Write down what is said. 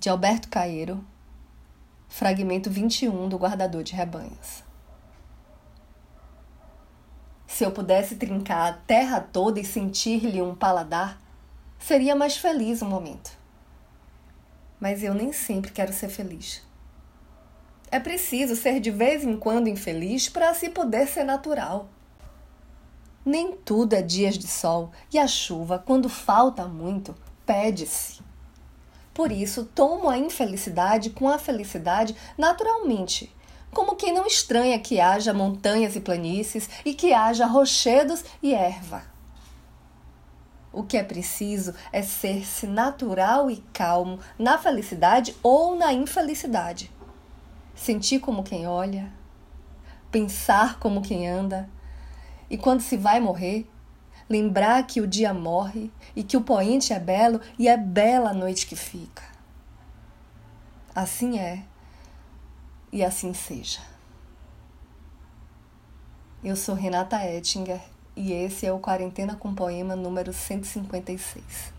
de Alberto Caeiro, fragmento 21 do Guardador de Rebanhos. Se eu pudesse trincar a terra toda e sentir-lhe um paladar, seria mais feliz um momento. Mas eu nem sempre quero ser feliz. É preciso ser de vez em quando infeliz para se poder ser natural. Nem tudo é dias de sol e a chuva, quando falta muito, pede-se. Por isso, tomo a infelicidade com a felicidade naturalmente, como quem não estranha que haja montanhas e planícies e que haja rochedos e erva. O que é preciso é ser-se natural e calmo na felicidade ou na infelicidade. Sentir como quem olha, pensar como quem anda, e quando se vai morrer, lembrar que o dia morre e que o poente é belo e é bela a noite que fica. Assim é e assim seja. Eu sou Renata Ettinger e esse é o Quarentena com Poema número 156.